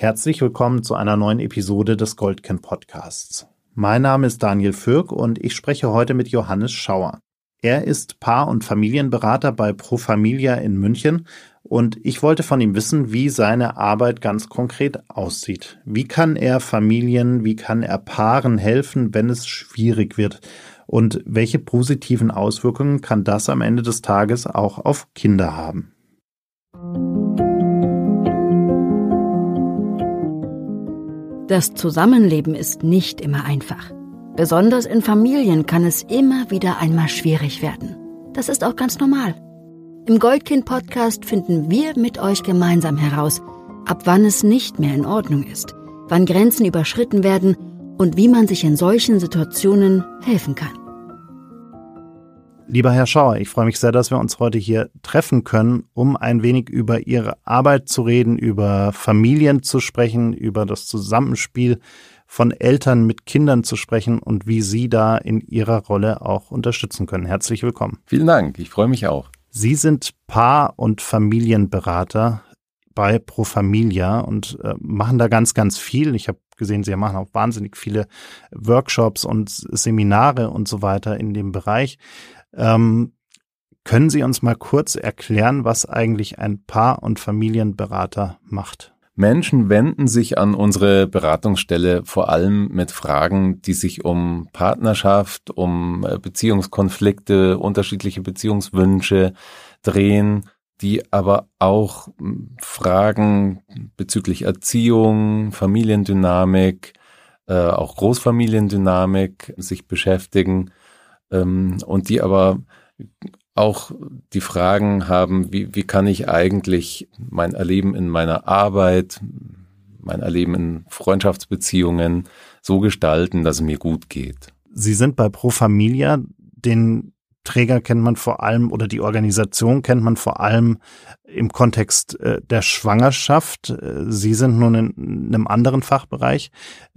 Herzlich willkommen zu einer neuen Episode des Goldkind Podcasts. Mein Name ist Daniel Fürk und ich spreche heute mit Johannes Schauer. Er ist Paar- und Familienberater bei Pro Familia in München und ich wollte von ihm wissen, wie seine Arbeit ganz konkret aussieht. Wie kann er Familien, wie kann er Paaren helfen, wenn es schwierig wird? Und welche positiven Auswirkungen kann das am Ende des Tages auch auf Kinder haben? Das Zusammenleben ist nicht immer einfach. Besonders in Familien kann es immer wieder einmal schwierig werden. Das ist auch ganz normal. Im Goldkind-Podcast finden wir mit euch gemeinsam heraus, ab wann es nicht mehr in Ordnung ist, wann Grenzen überschritten werden und wie man sich in solchen Situationen helfen kann. Lieber Herr Schauer, ich freue mich sehr, dass wir uns heute hier treffen können, um ein wenig über Ihre Arbeit zu reden, über Familien zu sprechen, über das Zusammenspiel von Eltern mit Kindern zu sprechen und wie Sie da in Ihrer Rolle auch unterstützen können. Herzlich willkommen. Vielen Dank, ich freue mich auch. Sie sind Paar- und Familienberater bei Pro Familia und äh, machen da ganz, ganz viel. Ich habe gesehen, Sie machen auch wahnsinnig viele Workshops und Seminare und so weiter in dem Bereich. Ähm, können Sie uns mal kurz erklären, was eigentlich ein Paar- und Familienberater macht? Menschen wenden sich an unsere Beratungsstelle vor allem mit Fragen, die sich um Partnerschaft, um äh, Beziehungskonflikte, unterschiedliche Beziehungswünsche drehen, die aber auch hm, Fragen bezüglich Erziehung, Familiendynamik, äh, auch Großfamiliendynamik sich beschäftigen ähm, und die aber auch die Fragen haben, wie, wie kann ich eigentlich mein Erleben in meiner Arbeit, mein Erleben in Freundschaftsbeziehungen so gestalten, dass es mir gut geht. Sie sind bei Pro Familia, den Träger kennt man vor allem oder die Organisation kennt man vor allem im Kontext äh, der Schwangerschaft. Äh, Sie sind nun in einem anderen Fachbereich.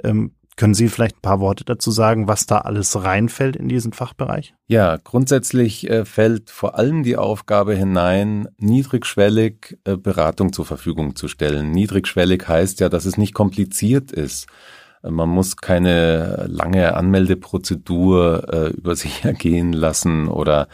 Ähm, können Sie vielleicht ein paar Worte dazu sagen, was da alles reinfällt in diesen Fachbereich? Ja, grundsätzlich äh, fällt vor allem die Aufgabe hinein, niedrigschwellig äh, Beratung zur Verfügung zu stellen. Niedrigschwellig heißt ja, dass es nicht kompliziert ist. Äh, man muss keine lange Anmeldeprozedur über sich ergehen lassen oder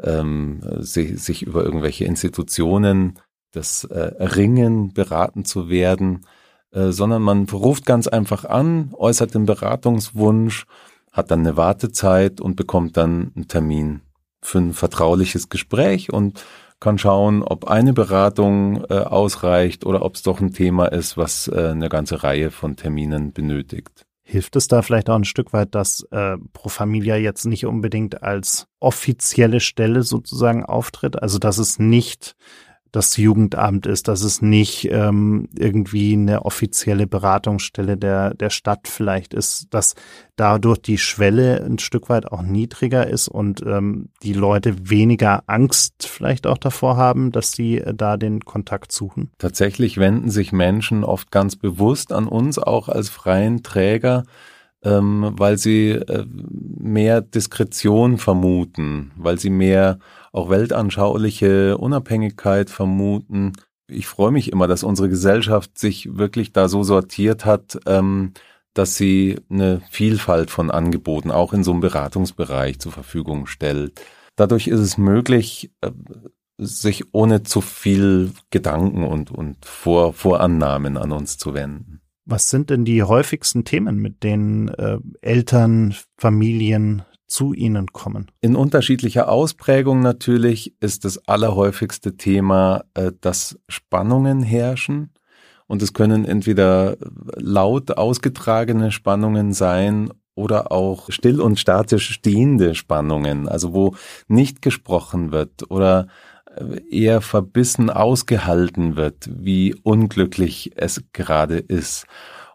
ähm, sich, über irgendwelche Institutionen das Ringen beraten zu werden äh, sondern man ruft ganz einfach an, äußert den Beratungswunsch, hat dann eine Wartezeit und bekommt dann einen Termin für ein vertrauliches Gespräch und kann schauen, ob eine Beratung äh, ausreicht oder ob es doch ein Thema ist, was äh, eine ganze Reihe von Terminen benötigt. Hilft es da vielleicht auch ein Stück weit, dass äh, Pro Familia jetzt nicht unbedingt als offizielle Stelle sozusagen auftritt? Also dass es nicht das Jugendamt ist, dass es nicht ähm, irgendwie eine offizielle Beratungsstelle der, der Stadt vielleicht ist, dass dadurch die Schwelle ein Stück weit auch niedriger ist und ähm, die Leute weniger Angst vielleicht auch davor haben, dass sie äh, da den Kontakt suchen. Tatsächlich wenden sich Menschen oft ganz bewusst an uns, auch als freien Träger, ähm, weil sie äh, mehr Diskretion vermuten, weil sie mehr auch weltanschauliche Unabhängigkeit vermuten. Ich freue mich immer, dass unsere Gesellschaft sich wirklich da so sortiert hat, ähm, dass sie eine Vielfalt von Angeboten auch in so einem Beratungsbereich zur Verfügung stellt. Dadurch ist es möglich, äh, sich ohne zu viel Gedanken und, und Vor Vorannahmen an uns zu wenden. Was sind denn die häufigsten Themen, mit denen äh, Eltern, Familien zu Ihnen kommen? In unterschiedlicher Ausprägung natürlich ist das allerhäufigste Thema, äh, dass Spannungen herrschen. Und es können entweder laut ausgetragene Spannungen sein oder auch still und statisch stehende Spannungen, also wo nicht gesprochen wird oder äh, eher verbissen ausgehalten wird, wie unglücklich es gerade ist.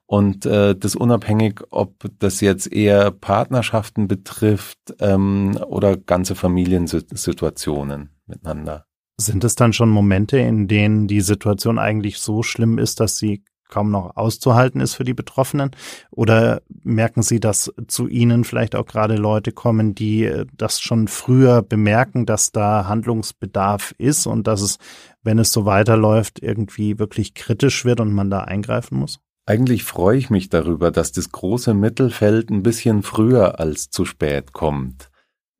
Und äh, das unabhängig, ob das jetzt eher Partnerschaften betrifft ähm, oder ganze Familiensituationen miteinander. Sind es dann schon Momente, in denen die Situation eigentlich so schlimm ist, dass sie kaum noch auszuhalten ist für die Betroffenen? Oder merken Sie, dass zu Ihnen vielleicht auch gerade Leute kommen, die äh, das schon früher bemerken, dass da Handlungsbedarf ist und dass es, wenn es so weiterläuft, irgendwie wirklich kritisch wird und man da eingreifen muss? Eigentlich freue ich mich darüber, dass das große Mittelfeld ein bisschen früher als zu spät kommt.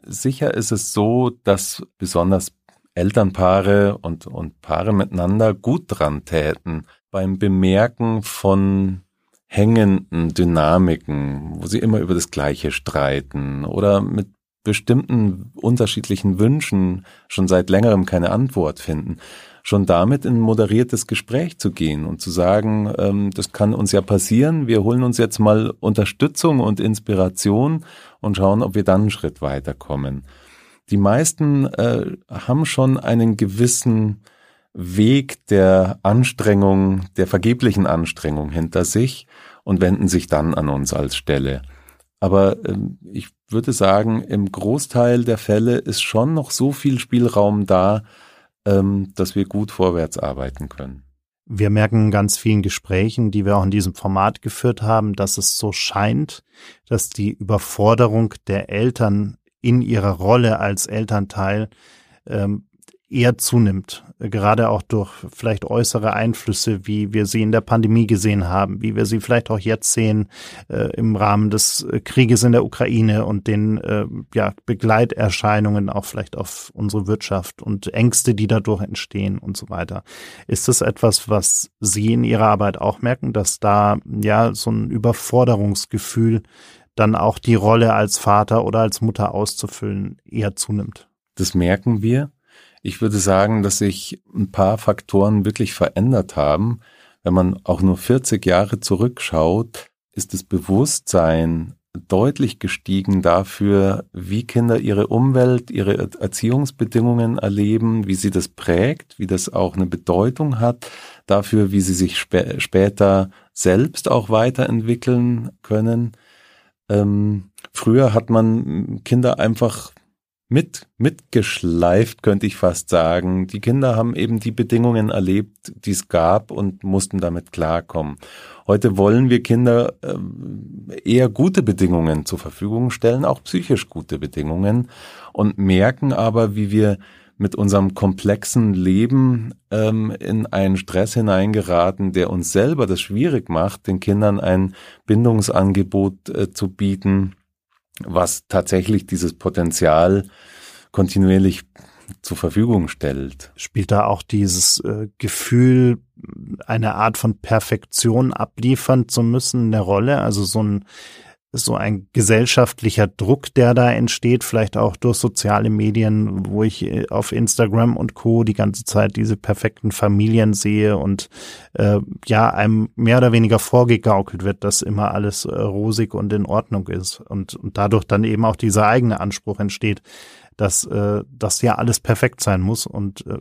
Sicher ist es so, dass besonders Elternpaare und, und Paare miteinander gut dran täten beim Bemerken von hängenden Dynamiken, wo sie immer über das Gleiche streiten oder mit bestimmten unterschiedlichen Wünschen schon seit längerem keine Antwort finden, schon damit in ein moderiertes Gespräch zu gehen und zu sagen, ähm, das kann uns ja passieren, wir holen uns jetzt mal Unterstützung und Inspiration und schauen, ob wir dann einen Schritt weiterkommen. Die meisten äh, haben schon einen gewissen Weg der Anstrengung, der vergeblichen Anstrengung hinter sich und wenden sich dann an uns als Stelle. Aber ähm, ich würde sagen, im Großteil der Fälle ist schon noch so viel Spielraum da, ähm, dass wir gut vorwärts arbeiten können. Wir merken in ganz vielen Gesprächen, die wir auch in diesem Format geführt haben, dass es so scheint, dass die Überforderung der Eltern in ihrer Rolle als Elternteil ähm, eher zunimmt, gerade auch durch vielleicht äußere Einflüsse, wie wir sie in der Pandemie gesehen haben, wie wir sie vielleicht auch jetzt sehen äh, im Rahmen des äh, Krieges in der Ukraine und den äh, ja, Begleiterscheinungen auch vielleicht auf unsere Wirtschaft und Ängste, die dadurch entstehen und so weiter. Ist das etwas, was Sie in Ihrer Arbeit auch merken, dass da ja so ein Überforderungsgefühl dann auch die Rolle als Vater oder als Mutter auszufüllen eher zunimmt? Das merken wir. Ich würde sagen, dass sich ein paar Faktoren wirklich verändert haben. Wenn man auch nur 40 Jahre zurückschaut, ist das Bewusstsein deutlich gestiegen dafür, wie Kinder ihre Umwelt, ihre Erziehungsbedingungen erleben, wie sie das prägt, wie das auch eine Bedeutung hat, dafür, wie sie sich spä später selbst auch weiterentwickeln können. Ähm, früher hat man Kinder einfach mit, mitgeschleift, könnte ich fast sagen. Die Kinder haben eben die Bedingungen erlebt, die es gab und mussten damit klarkommen. Heute wollen wir Kinder äh, eher gute Bedingungen zur Verfügung stellen, auch psychisch gute Bedingungen und merken aber, wie wir mit unserem komplexen Leben ähm, in einen Stress hineingeraten, der uns selber das schwierig macht, den Kindern ein Bindungsangebot äh, zu bieten, was tatsächlich dieses Potenzial kontinuierlich zur Verfügung stellt. Spielt da auch dieses äh, Gefühl, eine Art von Perfektion abliefern zu müssen, eine Rolle? Also so ein so ein gesellschaftlicher Druck, der da entsteht, vielleicht auch durch soziale Medien, wo ich äh, auf Instagram und Co. die ganze Zeit diese perfekten Familien sehe und äh, ja, einem mehr oder weniger vorgegaukelt wird, dass immer alles äh, rosig und in Ordnung ist und, und dadurch dann eben auch dieser eigene Anspruch entsteht, dass äh, das ja alles perfekt sein muss und äh,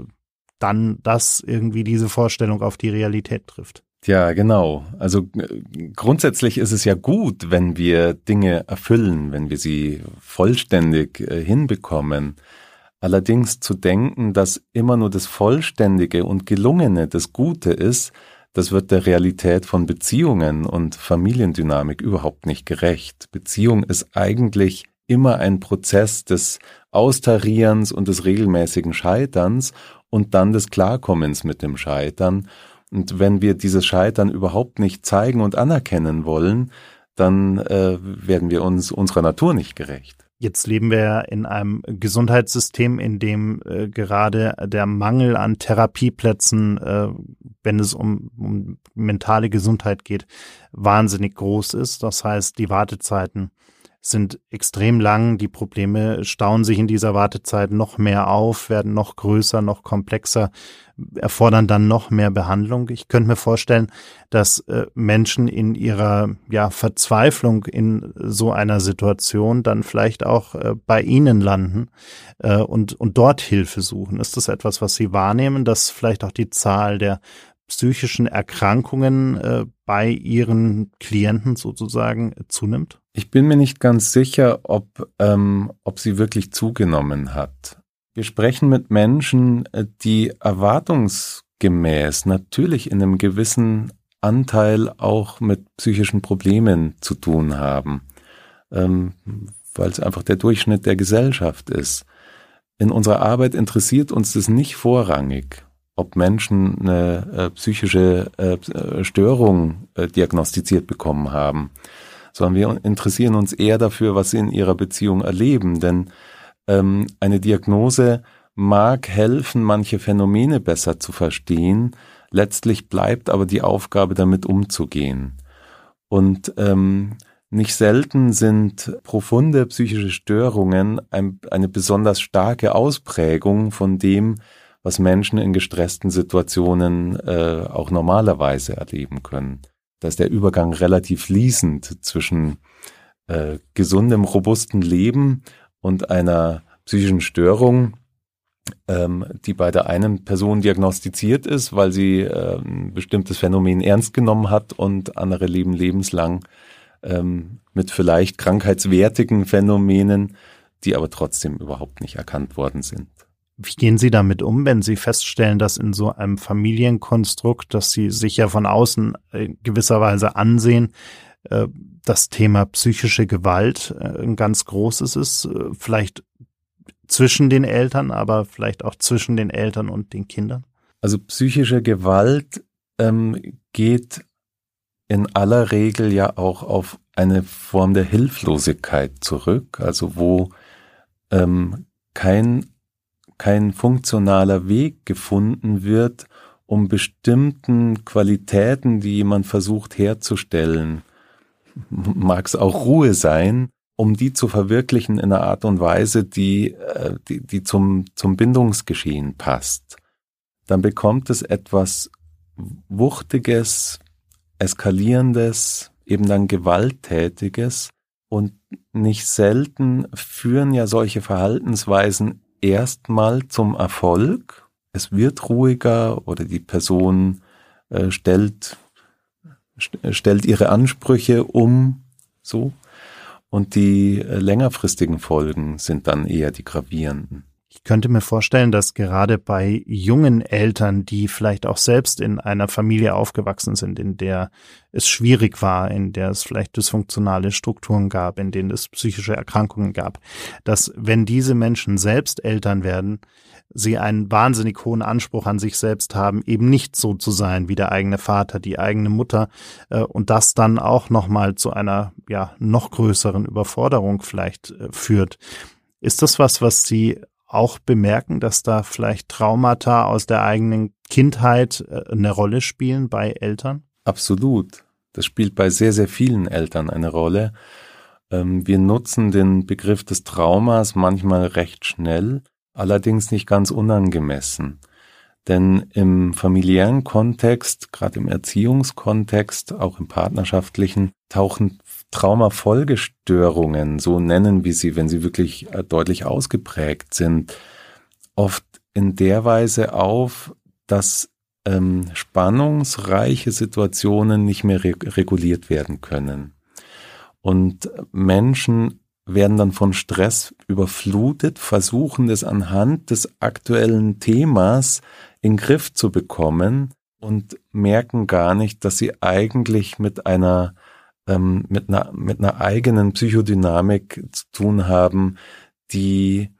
dann das irgendwie diese Vorstellung auf die Realität trifft. Ja, genau. Also äh, grundsätzlich ist es ja gut, wenn wir Dinge erfüllen, wenn wir sie vollständig äh, hinbekommen. Allerdings zu denken, dass immer nur das Vollständige und Gelungene das Gute ist, das wird der Realität von Beziehungen und Familiendynamik überhaupt nicht gerecht. Beziehung ist eigentlich immer ein Prozess des Austarierens und des regelmäßigen Scheiterns und dann des Klarkommens mit dem Scheitern. Und wenn wir dieses Scheitern überhaupt nicht zeigen und anerkennen wollen, dann äh, werden wir uns unserer Natur nicht gerecht. Jetzt leben wir in einem Gesundheitssystem, in dem äh, gerade der Mangel an Therapieplätzen, äh, wenn es um, um mentale Gesundheit geht, wahnsinnig groß ist. Das heißt, die Wartezeiten sind extrem lang. Die Probleme stauen sich in dieser Wartezeit noch mehr auf, werden noch größer, noch komplexer, erfordern dann noch mehr Behandlung. Ich könnte mir vorstellen, dass äh, Menschen in ihrer ja, Verzweiflung in so einer Situation dann vielleicht auch äh, bei Ihnen landen äh, und, und dort Hilfe suchen. Ist das etwas, was Sie wahrnehmen, dass vielleicht auch die Zahl der psychischen Erkrankungen äh, bei Ihren Klienten sozusagen zunimmt? Ich bin mir nicht ganz sicher, ob, ähm, ob sie wirklich zugenommen hat. Wir sprechen mit Menschen, äh, die erwartungsgemäß natürlich in einem gewissen Anteil auch mit psychischen Problemen zu tun haben, ähm, weil es einfach der Durchschnitt der Gesellschaft ist. In unserer Arbeit interessiert uns das nicht vorrangig, ob Menschen eine äh, psychische äh, Störung äh, diagnostiziert bekommen haben, sondern wir interessieren uns eher dafür, was sie in ihrer Beziehung erleben. Denn ähm, eine Diagnose mag helfen, manche Phänomene besser zu verstehen, letztlich bleibt aber die Aufgabe, damit umzugehen. Und ähm, nicht selten sind profunde psychische Störungen ein, eine besonders starke Ausprägung von dem, was Menschen in gestressten Situationen äh, auch normalerweise erleben können. Da ist der Übergang relativ fließend zwischen äh, gesundem, robusten Leben und einer psychischen Störung, ähm, die bei der einen Person diagnostiziert ist, weil sie äh, ein bestimmtes Phänomen ernst genommen hat und andere leben lebenslang ähm, mit vielleicht krankheitswertigen Phänomenen, die aber trotzdem überhaupt nicht erkannt worden sind. Wie gehen Sie damit um, wenn Sie feststellen, dass in so einem Familienkonstrukt, das Sie sich ja von außen in gewisser Weise ansehen, äh, das Thema psychische Gewalt äh, ein ganz großes ist, äh, vielleicht zwischen den Eltern, aber vielleicht auch zwischen den Eltern und den Kindern? Also psychische Gewalt ähm, geht in aller Regel ja auch auf eine Form der Hilflosigkeit zurück, also wo ähm, kein, kein funktionaler Weg gefunden wird, um bestimmten Qualitäten, die jemand versucht herzustellen, mag es auch Ruhe sein, um die zu verwirklichen in einer Art und Weise, die, äh, die, die zum, zum Bindungsgeschehen passt, dann bekommt es etwas Wuchtiges, Eskalierendes, eben dann Gewalttätiges. Und nicht selten führen ja solche Verhaltensweisen erstmal zum Erfolg. Es wird ruhiger oder die Person äh, stellt, st stellt ihre Ansprüche um, so. Und die äh, längerfristigen Folgen sind dann eher die gravierenden. Ich könnte mir vorstellen, dass gerade bei jungen Eltern, die vielleicht auch selbst in einer Familie aufgewachsen sind, in der es schwierig war, in der es vielleicht dysfunktionale Strukturen gab, in denen es psychische Erkrankungen gab, dass wenn diese Menschen selbst Eltern werden, sie einen wahnsinnig hohen Anspruch an sich selbst haben, eben nicht so zu sein wie der eigene Vater, die eigene Mutter äh, und das dann auch nochmal zu einer ja noch größeren Überforderung vielleicht äh, führt. Ist das was, was Sie auch bemerken, dass da vielleicht Traumata aus der eigenen Kindheit äh, eine Rolle spielen bei Eltern? Absolut. Das spielt bei sehr, sehr vielen Eltern eine Rolle. Ähm, wir nutzen den Begriff des Traumas manchmal recht schnell allerdings nicht ganz unangemessen. Denn im familiären Kontext, gerade im Erziehungskontext, auch im partnerschaftlichen, tauchen Traumafolgestörungen, so nennen wir sie, wenn sie wirklich äh, deutlich ausgeprägt sind, oft in der Weise auf, dass ähm, spannungsreiche Situationen nicht mehr re reguliert werden können. Und Menschen werden dann von Stress überflutet, versuchen es anhand des aktuellen Themas in Griff zu bekommen und merken gar nicht, dass sie eigentlich mit einer ähm, mit einer mit einer eigenen Psychodynamik zu tun haben, die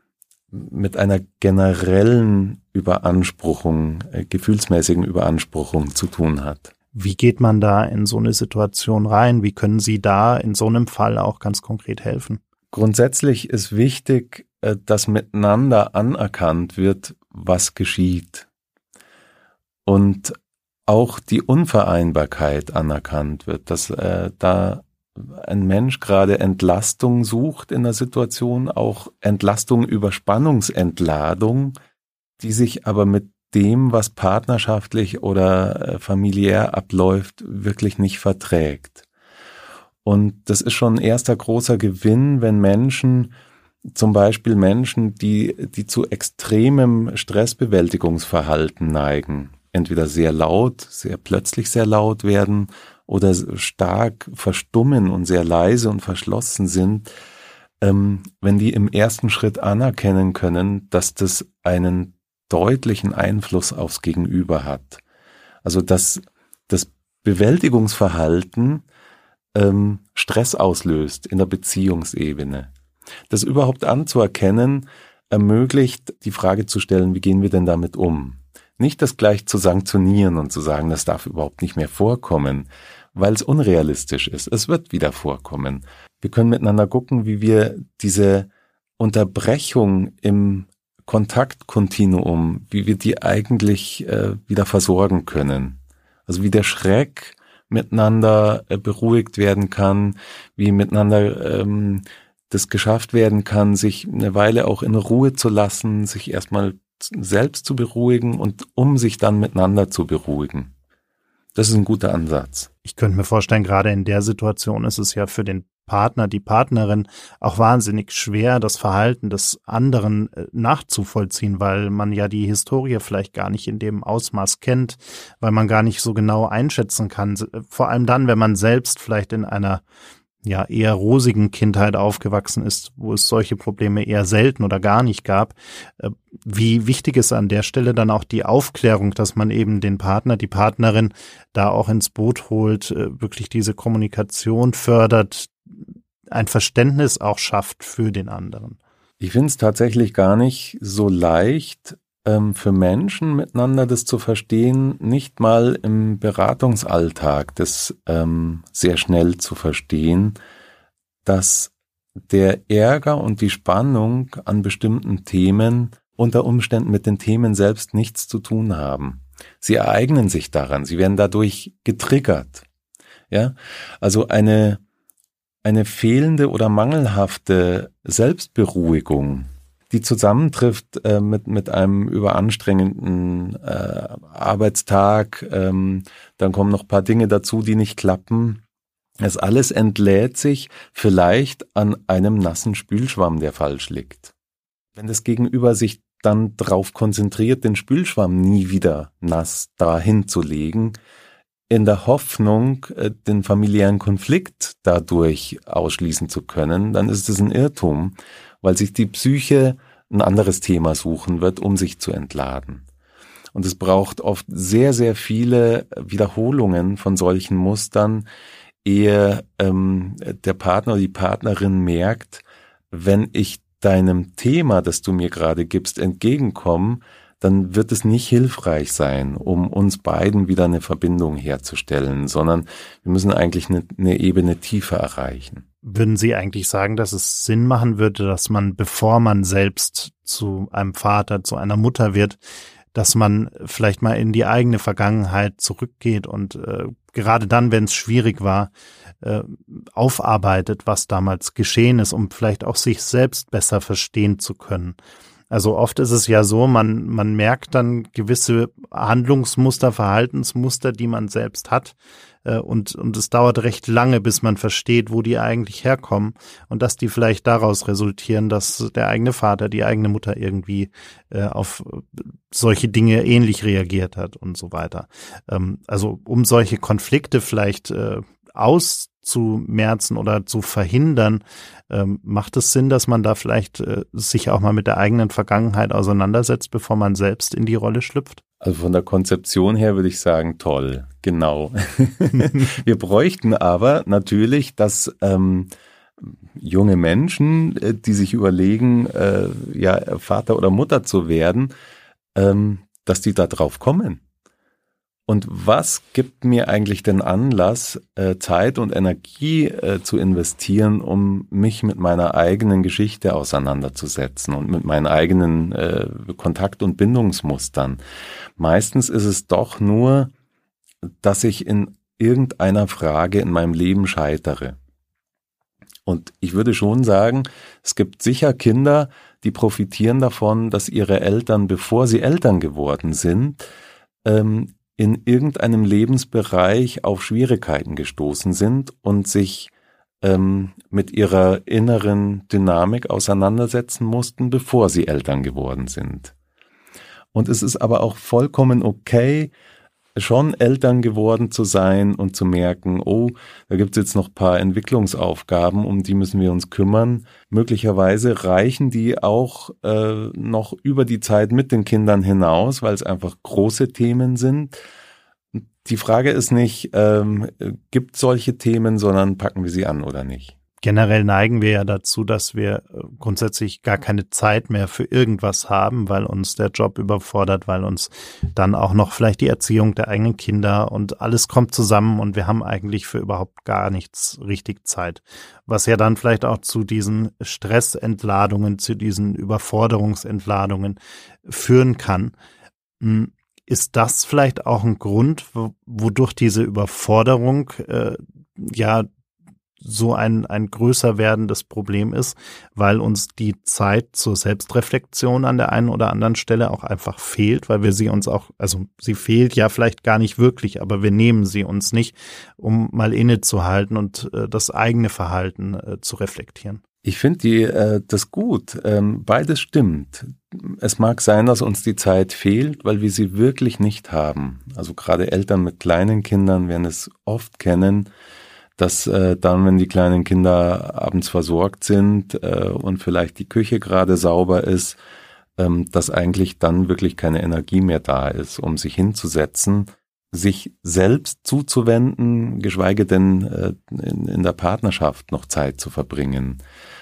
mit einer generellen Überanspruchung, äh, gefühlsmäßigen Überanspruchung zu tun hat. Wie geht man da in so eine Situation rein? Wie können Sie da in so einem Fall auch ganz konkret helfen? Grundsätzlich ist wichtig, äh, dass miteinander anerkannt wird, was geschieht. Und auch die Unvereinbarkeit anerkannt wird, dass äh, da ein Mensch gerade Entlastung sucht in der Situation, auch Entlastung über Spannungsentladung, die sich aber mit dem, was partnerschaftlich oder äh, familiär abläuft, wirklich nicht verträgt. Und das ist schon ein erster großer Gewinn, wenn Menschen, zum Beispiel Menschen, die, die zu extremem Stressbewältigungsverhalten neigen, entweder sehr laut, sehr plötzlich sehr laut werden oder stark verstummen und sehr leise und verschlossen sind, ähm, wenn die im ersten Schritt anerkennen können, dass das einen deutlichen Einfluss aufs Gegenüber hat. Also dass das Bewältigungsverhalten ähm, Stress auslöst in der Beziehungsebene. Das überhaupt anzuerkennen, ermöglicht die Frage zu stellen, wie gehen wir denn damit um? Nicht das gleich zu sanktionieren und zu sagen, das darf überhaupt nicht mehr vorkommen, weil es unrealistisch ist. Es wird wieder vorkommen. Wir können miteinander gucken, wie wir diese Unterbrechung im Kontaktkontinuum, wie wir die eigentlich äh, wieder versorgen können. Also wie der Schreck miteinander äh, beruhigt werden kann, wie miteinander ähm, das geschafft werden kann, sich eine Weile auch in Ruhe zu lassen, sich erstmal selbst zu beruhigen und um sich dann miteinander zu beruhigen. Das ist ein guter Ansatz. Ich könnte mir vorstellen, gerade in der Situation ist es ja für den Partner, die Partnerin auch wahnsinnig schwer, das Verhalten des anderen äh, nachzuvollziehen, weil man ja die Historie vielleicht gar nicht in dem Ausmaß kennt, weil man gar nicht so genau einschätzen kann. Vor allem dann, wenn man selbst vielleicht in einer ja eher rosigen Kindheit aufgewachsen ist, wo es solche Probleme eher selten oder gar nicht gab. Äh, wie wichtig ist an der Stelle dann auch die Aufklärung, dass man eben den Partner, die Partnerin da auch ins Boot holt, äh, wirklich diese Kommunikation fördert, ein Verständnis auch schafft für den anderen. Ich finde es tatsächlich gar nicht so leicht, ähm, für Menschen miteinander das zu verstehen, nicht mal im Beratungsalltag das ähm, sehr schnell zu verstehen, dass der Ärger und die Spannung an bestimmten Themen unter Umständen mit den Themen selbst nichts zu tun haben. Sie ereignen sich daran, sie werden dadurch getriggert. Ja, also eine, eine fehlende oder mangelhafte Selbstberuhigung die zusammentrifft äh, mit, mit einem überanstrengenden äh, Arbeitstag. Ähm, dann kommen noch paar Dinge dazu, die nicht klappen. Es alles entlädt sich vielleicht an einem nassen Spülschwamm, der falsch liegt. Wenn das Gegenüber sich dann darauf konzentriert, den Spülschwamm nie wieder nass dahin zu legen, in der Hoffnung, äh, den familiären Konflikt dadurch ausschließen zu können, dann ist es ein Irrtum weil sich die Psyche ein anderes Thema suchen wird, um sich zu entladen. Und es braucht oft sehr, sehr viele Wiederholungen von solchen Mustern, ehe ähm, der Partner oder die Partnerin merkt, wenn ich deinem Thema, das du mir gerade gibst, entgegenkomme, dann wird es nicht hilfreich sein, um uns beiden wieder eine Verbindung herzustellen, sondern wir müssen eigentlich eine, eine Ebene tiefer erreichen. Würden Sie eigentlich sagen, dass es Sinn machen würde, dass man, bevor man selbst zu einem Vater, zu einer Mutter wird, dass man vielleicht mal in die eigene Vergangenheit zurückgeht und äh, gerade dann, wenn es schwierig war, äh, aufarbeitet, was damals geschehen ist, um vielleicht auch sich selbst besser verstehen zu können. Also oft ist es ja so, man, man merkt dann gewisse Handlungsmuster, Verhaltensmuster, die man selbst hat. Äh, und, und es dauert recht lange, bis man versteht, wo die eigentlich herkommen und dass die vielleicht daraus resultieren, dass der eigene Vater, die eigene Mutter irgendwie äh, auf solche Dinge ähnlich reagiert hat und so weiter. Ähm, also um solche Konflikte vielleicht äh, auszumerzen oder zu verhindern, ähm, macht es Sinn, dass man da vielleicht äh, sich auch mal mit der eigenen Vergangenheit auseinandersetzt, bevor man selbst in die Rolle schlüpft? Also von der Konzeption her würde ich sagen, toll, genau. Wir bräuchten aber natürlich, dass ähm, junge Menschen, äh, die sich überlegen, äh, ja, Vater oder Mutter zu werden, ähm, dass die da drauf kommen. Und was gibt mir eigentlich den Anlass, äh, Zeit und Energie äh, zu investieren, um mich mit meiner eigenen Geschichte auseinanderzusetzen und mit meinen eigenen äh, Kontakt- und Bindungsmustern? Meistens ist es doch nur, dass ich in irgendeiner Frage in meinem Leben scheitere. Und ich würde schon sagen, es gibt sicher Kinder, die profitieren davon, dass ihre Eltern, bevor sie Eltern geworden sind, ähm, in irgendeinem Lebensbereich auf Schwierigkeiten gestoßen sind und sich ähm, mit ihrer inneren Dynamik auseinandersetzen mussten, bevor sie Eltern geworden sind. Und es ist aber auch vollkommen okay, schon Eltern geworden zu sein und zu merken, oh, da gibt's jetzt noch paar Entwicklungsaufgaben, um die müssen wir uns kümmern. Möglicherweise reichen die auch äh, noch über die Zeit mit den Kindern hinaus, weil es einfach große Themen sind. die Frage ist nicht, ähm, gibt solche Themen, sondern packen wir sie an oder nicht generell neigen wir ja dazu, dass wir äh, grundsätzlich gar keine Zeit mehr für irgendwas haben, weil uns der Job überfordert, weil uns dann auch noch vielleicht die Erziehung der eigenen Kinder und alles kommt zusammen und wir haben eigentlich für überhaupt gar nichts richtig Zeit. Was ja dann vielleicht auch zu diesen Stressentladungen, zu diesen Überforderungsentladungen führen kann. Hm, ist das vielleicht auch ein Grund, wodurch diese Überforderung äh, ja so ein, ein größer werdendes Problem ist, weil uns die Zeit zur Selbstreflexion an der einen oder anderen Stelle auch einfach fehlt, weil wir sie uns auch, also sie fehlt ja vielleicht gar nicht wirklich, aber wir nehmen sie uns nicht, um mal innezuhalten und äh, das eigene Verhalten äh, zu reflektieren. Ich finde die äh, das gut. Ähm, beides stimmt. Es mag sein, dass uns die Zeit fehlt, weil wir sie wirklich nicht haben. Also gerade Eltern mit kleinen Kindern werden es oft kennen dass äh, dann, wenn die kleinen Kinder abends versorgt sind äh, und vielleicht die Küche gerade sauber ist, ähm, dass eigentlich dann wirklich keine Energie mehr da ist, um sich hinzusetzen, sich selbst zuzuwenden, geschweige denn äh, in, in der Partnerschaft noch Zeit zu verbringen.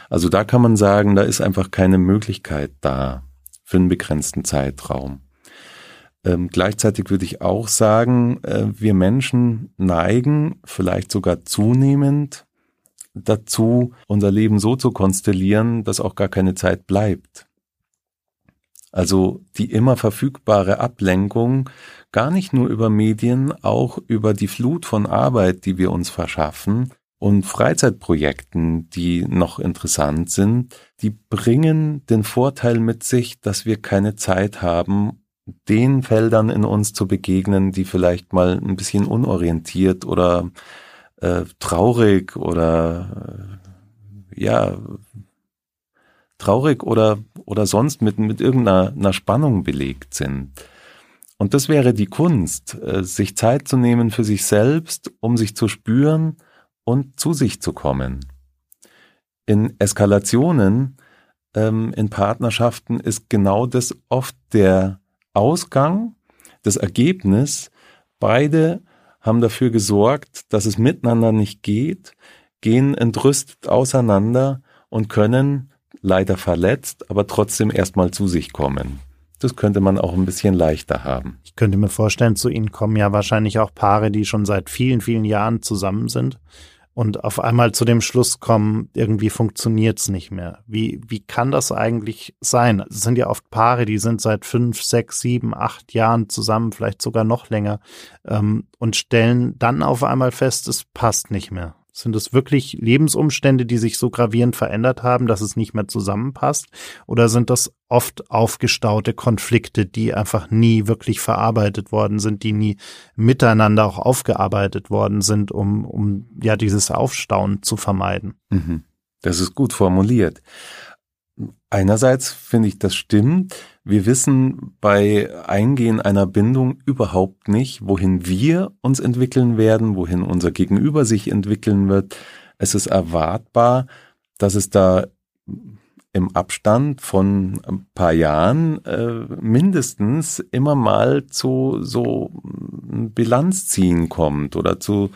Also da kann man sagen, da ist einfach keine Möglichkeit da für einen begrenzten Zeitraum. Ähm, gleichzeitig würde ich auch sagen, äh, wir Menschen neigen vielleicht sogar zunehmend dazu, unser Leben so zu konstellieren, dass auch gar keine Zeit bleibt. Also die immer verfügbare Ablenkung, gar nicht nur über Medien, auch über die Flut von Arbeit, die wir uns verschaffen und Freizeitprojekten, die noch interessant sind, die bringen den Vorteil mit sich, dass wir keine Zeit haben, den Feldern in uns zu begegnen, die vielleicht mal ein bisschen unorientiert oder äh, traurig oder äh, ja traurig oder oder sonst mit mit irgendeiner Spannung belegt sind. Und das wäre die Kunst, äh, sich Zeit zu nehmen für sich selbst, um sich zu spüren und zu sich zu kommen. In Eskalationen, ähm, in Partnerschaften ist genau das oft der Ausgang, das Ergebnis, beide haben dafür gesorgt, dass es miteinander nicht geht, gehen entrüstet auseinander und können, leider verletzt, aber trotzdem erstmal zu sich kommen. Das könnte man auch ein bisschen leichter haben. Ich könnte mir vorstellen, zu Ihnen kommen ja wahrscheinlich auch Paare, die schon seit vielen, vielen Jahren zusammen sind und auf einmal zu dem Schluss kommen, irgendwie funktioniert's nicht mehr. Wie, wie kann das eigentlich sein? Es sind ja oft Paare, die sind seit fünf, sechs, sieben, acht Jahren zusammen, vielleicht sogar noch länger, ähm, und stellen dann auf einmal fest, es passt nicht mehr. Sind es wirklich Lebensumstände, die sich so gravierend verändert haben, dass es nicht mehr zusammenpasst? Oder sind das oft aufgestaute Konflikte, die einfach nie wirklich verarbeitet worden sind, die nie miteinander auch aufgearbeitet worden sind, um, um ja dieses Aufstauen zu vermeiden? Mhm. Das ist gut formuliert. Einerseits finde ich, das stimmt. Wir wissen bei Eingehen einer Bindung überhaupt nicht, wohin wir uns entwickeln werden, wohin unser Gegenüber sich entwickeln wird. Es ist erwartbar, dass es da im Abstand von ein paar Jahren äh, mindestens immer mal zu so Bilanzziehen kommt oder zu,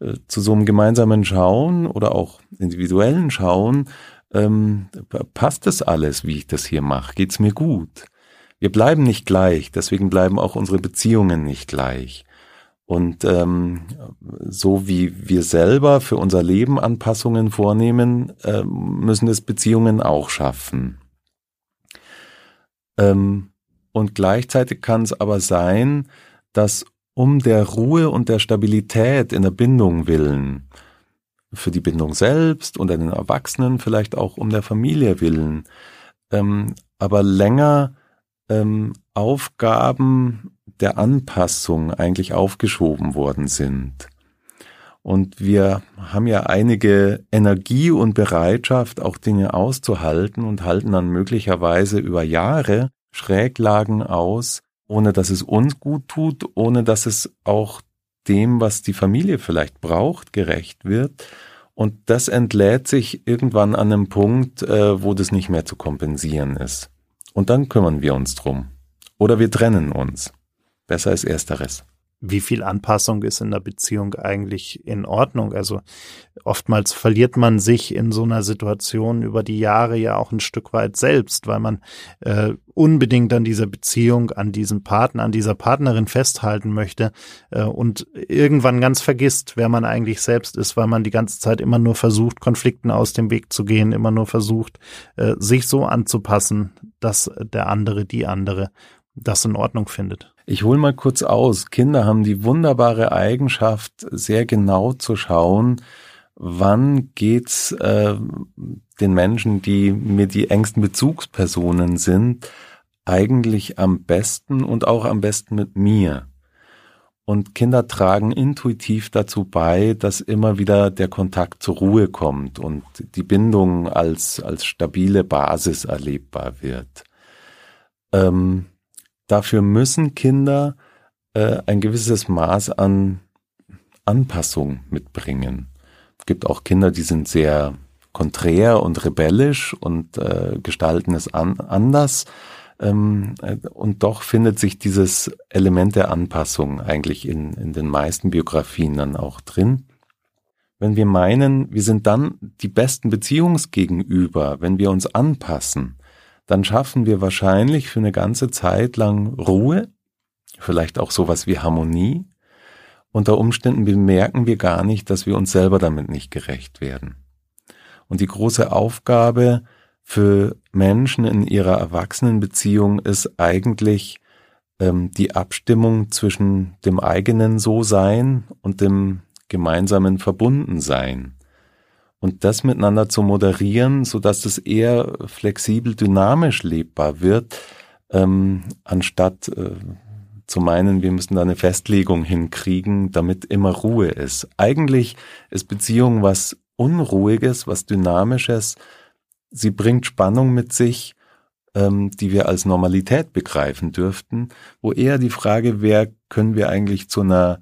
äh, zu so einem gemeinsamen Schauen oder auch individuellen Schauen, ähm, passt das alles, wie ich das hier mache? Geht's mir gut? Wir bleiben nicht gleich, deswegen bleiben auch unsere Beziehungen nicht gleich. Und ähm, so wie wir selber für unser Leben Anpassungen vornehmen, äh, müssen es Beziehungen auch schaffen. Ähm, und gleichzeitig kann es aber sein, dass um der Ruhe und der Stabilität in der Bindung willen für die Bindung selbst und den Erwachsenen, vielleicht auch um der Familie willen, ähm, aber länger ähm, Aufgaben der Anpassung eigentlich aufgeschoben worden sind. Und wir haben ja einige Energie und Bereitschaft, auch Dinge auszuhalten und halten dann möglicherweise über Jahre Schräglagen aus, ohne dass es uns gut tut, ohne dass es auch dem, was die Familie vielleicht braucht, gerecht wird. Und das entlädt sich irgendwann an einem Punkt, äh, wo das nicht mehr zu kompensieren ist. Und dann kümmern wir uns drum. Oder wir trennen uns. Besser ist ersteres. Wie viel Anpassung ist in der Beziehung eigentlich in Ordnung? Also oftmals verliert man sich in so einer Situation über die Jahre ja auch ein Stück weit selbst, weil man äh, unbedingt an dieser Beziehung, an diesem Partner, an dieser Partnerin festhalten möchte äh, und irgendwann ganz vergisst, wer man eigentlich selbst ist, weil man die ganze Zeit immer nur versucht, Konflikten aus dem Weg zu gehen, immer nur versucht, äh, sich so anzupassen, dass der andere, die andere das in Ordnung findet. Ich hole mal kurz aus. Kinder haben die wunderbare Eigenschaft, sehr genau zu schauen, wann geht's äh, den Menschen, die mir die engsten Bezugspersonen sind, eigentlich am besten und auch am besten mit mir. Und Kinder tragen intuitiv dazu bei, dass immer wieder der Kontakt zur Ruhe kommt und die Bindung als, als stabile Basis erlebbar wird. Ähm, Dafür müssen Kinder äh, ein gewisses Maß an Anpassung mitbringen. Es gibt auch Kinder, die sind sehr konträr und rebellisch und äh, gestalten es an, anders. Ähm, äh, und doch findet sich dieses Element der Anpassung eigentlich in, in den meisten Biografien dann auch drin. Wenn wir meinen, wir sind dann die besten Beziehungsgegenüber, wenn wir uns anpassen, dann schaffen wir wahrscheinlich für eine ganze Zeit lang Ruhe, vielleicht auch sowas wie Harmonie. Unter Umständen bemerken wir gar nicht, dass wir uns selber damit nicht gerecht werden. Und die große Aufgabe für Menschen in ihrer Erwachsenenbeziehung ist eigentlich ähm, die Abstimmung zwischen dem eigenen So-Sein und dem gemeinsamen Verbundensein und das miteinander zu moderieren, so dass es eher flexibel, dynamisch lebbar wird, ähm, anstatt äh, zu meinen, wir müssen da eine Festlegung hinkriegen, damit immer Ruhe ist. Eigentlich ist Beziehung was Unruhiges, was Dynamisches. Sie bringt Spannung mit sich, ähm, die wir als Normalität begreifen dürften, wo eher die Frage wäre, können wir eigentlich zu einer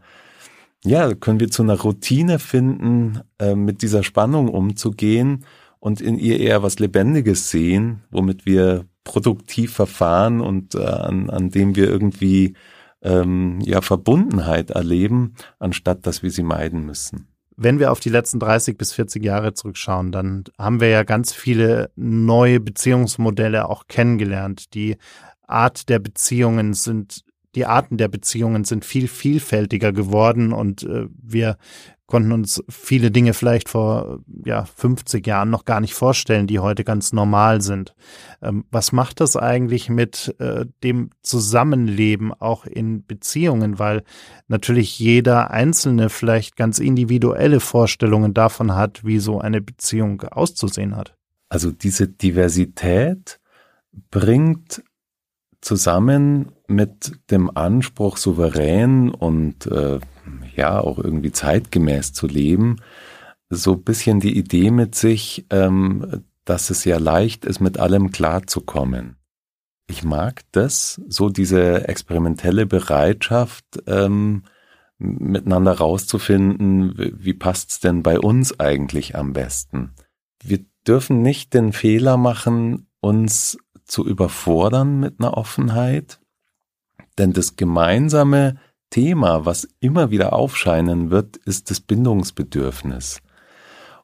ja, können wir zu einer Routine finden, äh, mit dieser Spannung umzugehen und in ihr eher was Lebendiges sehen, womit wir produktiv verfahren und äh, an, an dem wir irgendwie ähm, ja Verbundenheit erleben, anstatt dass wir sie meiden müssen. Wenn wir auf die letzten 30 bis 40 Jahre zurückschauen, dann haben wir ja ganz viele neue Beziehungsmodelle auch kennengelernt. Die Art der Beziehungen sind die Arten der Beziehungen sind viel vielfältiger geworden und äh, wir konnten uns viele Dinge vielleicht vor ja 50 Jahren noch gar nicht vorstellen, die heute ganz normal sind. Ähm, was macht das eigentlich mit äh, dem Zusammenleben auch in Beziehungen, weil natürlich jeder Einzelne vielleicht ganz individuelle Vorstellungen davon hat, wie so eine Beziehung auszusehen hat. Also diese Diversität bringt zusammen mit dem Anspruch, souverän und äh, ja auch irgendwie zeitgemäß zu leben, so ein bisschen die Idee mit sich, ähm, dass es ja leicht ist, mit allem klarzukommen. Ich mag das, so diese experimentelle Bereitschaft, ähm, miteinander rauszufinden, wie passt's denn bei uns eigentlich am besten. Wir dürfen nicht den Fehler machen, uns zu überfordern mit einer Offenheit, denn das gemeinsame Thema, was immer wieder aufscheinen wird, ist das Bindungsbedürfnis.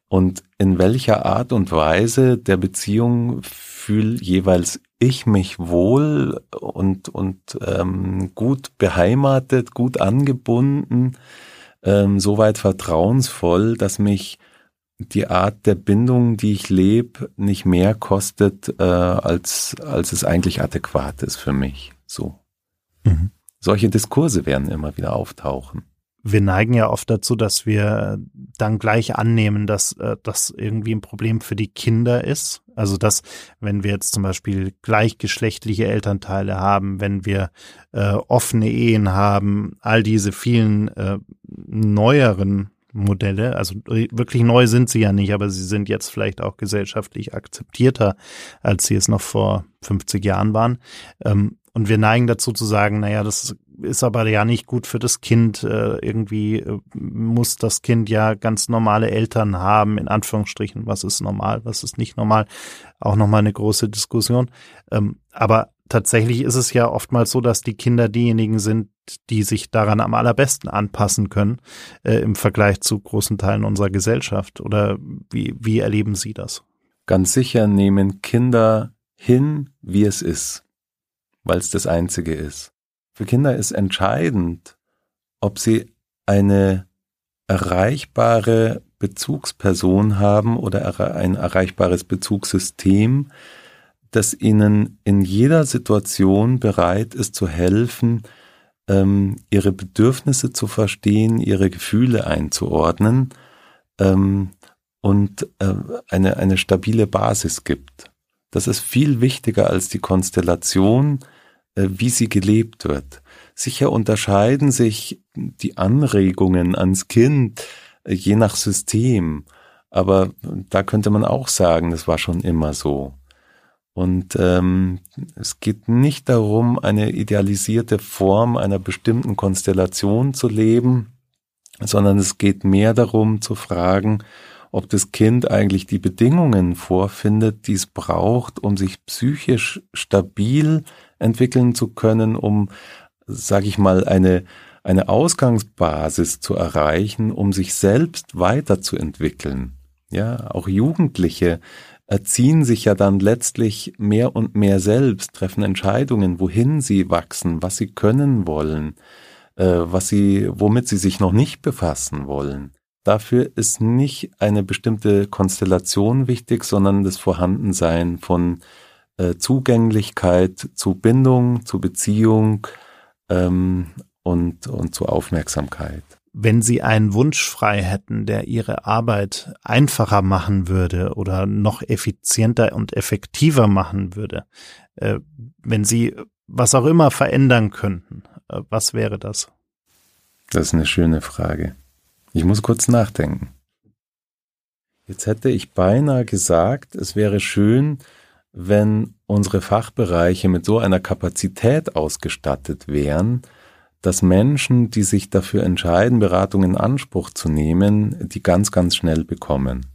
Und in welcher Art und Weise der Beziehung fühle jeweils ich mich wohl und, und ähm, gut beheimatet, gut angebunden, ähm, soweit vertrauensvoll, dass mich die Art der Bindung, die ich lebe, nicht mehr kostet, äh, als, als es eigentlich adäquat ist für mich. So. Mhm. Solche Diskurse werden immer wieder auftauchen. Wir neigen ja oft dazu, dass wir dann gleich annehmen, dass äh, das irgendwie ein Problem für die Kinder ist. Also dass, wenn wir jetzt zum Beispiel gleichgeschlechtliche Elternteile haben, wenn wir äh, offene Ehen haben, all diese vielen äh, neueren Modelle. Also wirklich neu sind sie ja nicht, aber sie sind jetzt vielleicht auch gesellschaftlich akzeptierter, als sie es noch vor 50 Jahren waren. Ähm, und wir neigen dazu zu sagen, naja, das ist aber ja nicht gut für das Kind. Äh, irgendwie äh, muss das Kind ja ganz normale Eltern haben, in Anführungsstrichen. Was ist normal, was ist nicht normal? Auch nochmal eine große Diskussion. Ähm, aber tatsächlich ist es ja oftmals so, dass die Kinder diejenigen sind, die sich daran am allerbesten anpassen können äh, im Vergleich zu großen Teilen unserer Gesellschaft. Oder wie, wie erleben Sie das? Ganz sicher nehmen Kinder hin, wie es ist, weil es das Einzige ist. Für Kinder ist entscheidend, ob sie eine erreichbare Bezugsperson haben oder ein erreichbares Bezugssystem, das ihnen in jeder Situation bereit ist zu helfen, ähm, ihre Bedürfnisse zu verstehen, ihre Gefühle einzuordnen ähm, und äh, eine, eine stabile Basis gibt. Das ist viel wichtiger als die Konstellation, wie sie gelebt wird. Sicher unterscheiden sich die Anregungen ans Kind äh, je nach System, aber da könnte man auch sagen, das war schon immer so. Und ähm, es geht nicht darum, eine idealisierte Form einer bestimmten Konstellation zu leben, sondern es geht mehr darum zu fragen, ob das Kind eigentlich die Bedingungen vorfindet, die es braucht, um sich psychisch stabil entwickeln zu können, um, sage ich mal, eine, eine Ausgangsbasis zu erreichen, um sich selbst weiterzuentwickeln. Ja, auch Jugendliche erziehen sich ja dann letztlich mehr und mehr selbst, treffen Entscheidungen, wohin sie wachsen, was sie können wollen, äh, was sie, womit sie sich noch nicht befassen wollen. Dafür ist nicht eine bestimmte Konstellation wichtig, sondern das Vorhandensein von äh, Zugänglichkeit zu Bindung, zu Beziehung ähm, und, und zu Aufmerksamkeit wenn Sie einen Wunsch frei hätten, der Ihre Arbeit einfacher machen würde oder noch effizienter und effektiver machen würde, äh, wenn Sie was auch immer verändern könnten, äh, was wäre das? Das ist eine schöne Frage. Ich muss kurz nachdenken. Jetzt hätte ich beinahe gesagt, es wäre schön, wenn unsere Fachbereiche mit so einer Kapazität ausgestattet wären, dass Menschen, die sich dafür entscheiden, Beratung in Anspruch zu nehmen, die ganz, ganz schnell bekommen.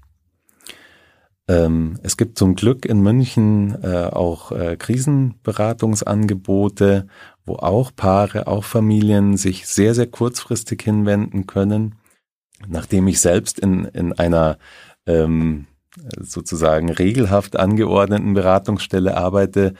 Ähm, es gibt zum Glück in München äh, auch äh, Krisenberatungsangebote, wo auch Paare, auch Familien sich sehr, sehr kurzfristig hinwenden können. Nachdem ich selbst in, in einer ähm, sozusagen regelhaft angeordneten Beratungsstelle arbeite,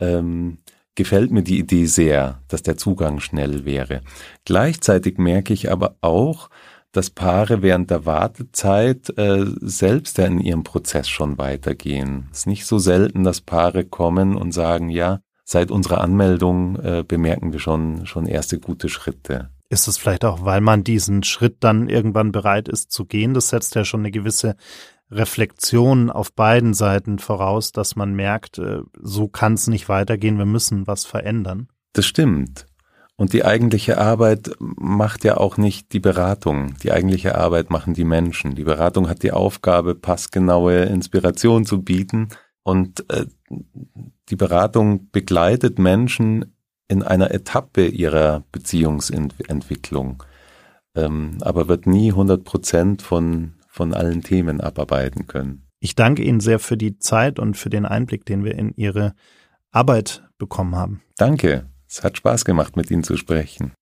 ähm, gefällt mir die Idee sehr, dass der Zugang schnell wäre. Gleichzeitig merke ich aber auch, dass Paare während der Wartezeit äh, selbst ja in ihrem Prozess schon weitergehen. Es ist nicht so selten, dass Paare kommen und sagen, ja, seit unserer Anmeldung äh, bemerken wir schon, schon erste gute Schritte. Ist es vielleicht auch, weil man diesen Schritt dann irgendwann bereit ist zu gehen? Das setzt ja schon eine gewisse Reflexion auf beiden Seiten voraus, dass man merkt, äh, so kann es nicht weitergehen, wir müssen was verändern. Das stimmt. Und die eigentliche Arbeit macht ja auch nicht die Beratung. Die eigentliche Arbeit machen die Menschen. Die Beratung hat die Aufgabe, passgenaue Inspiration zu bieten. Und äh, die Beratung begleitet Menschen in einer Etappe ihrer Beziehungsentwicklung, ähm, aber wird nie 100 Prozent von von allen Themen abarbeiten können. Ich danke Ihnen sehr für die Zeit und für den Einblick, den wir in Ihre Arbeit bekommen haben. Danke. Es hat Spaß gemacht, mit Ihnen zu sprechen.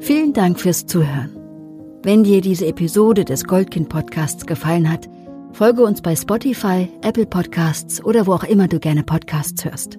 Vielen Dank fürs Zuhören. Wenn dir diese Episode des Goldkind Podcasts gefallen hat, folge uns bei Spotify, Apple Podcasts oder wo auch immer du gerne Podcasts hörst.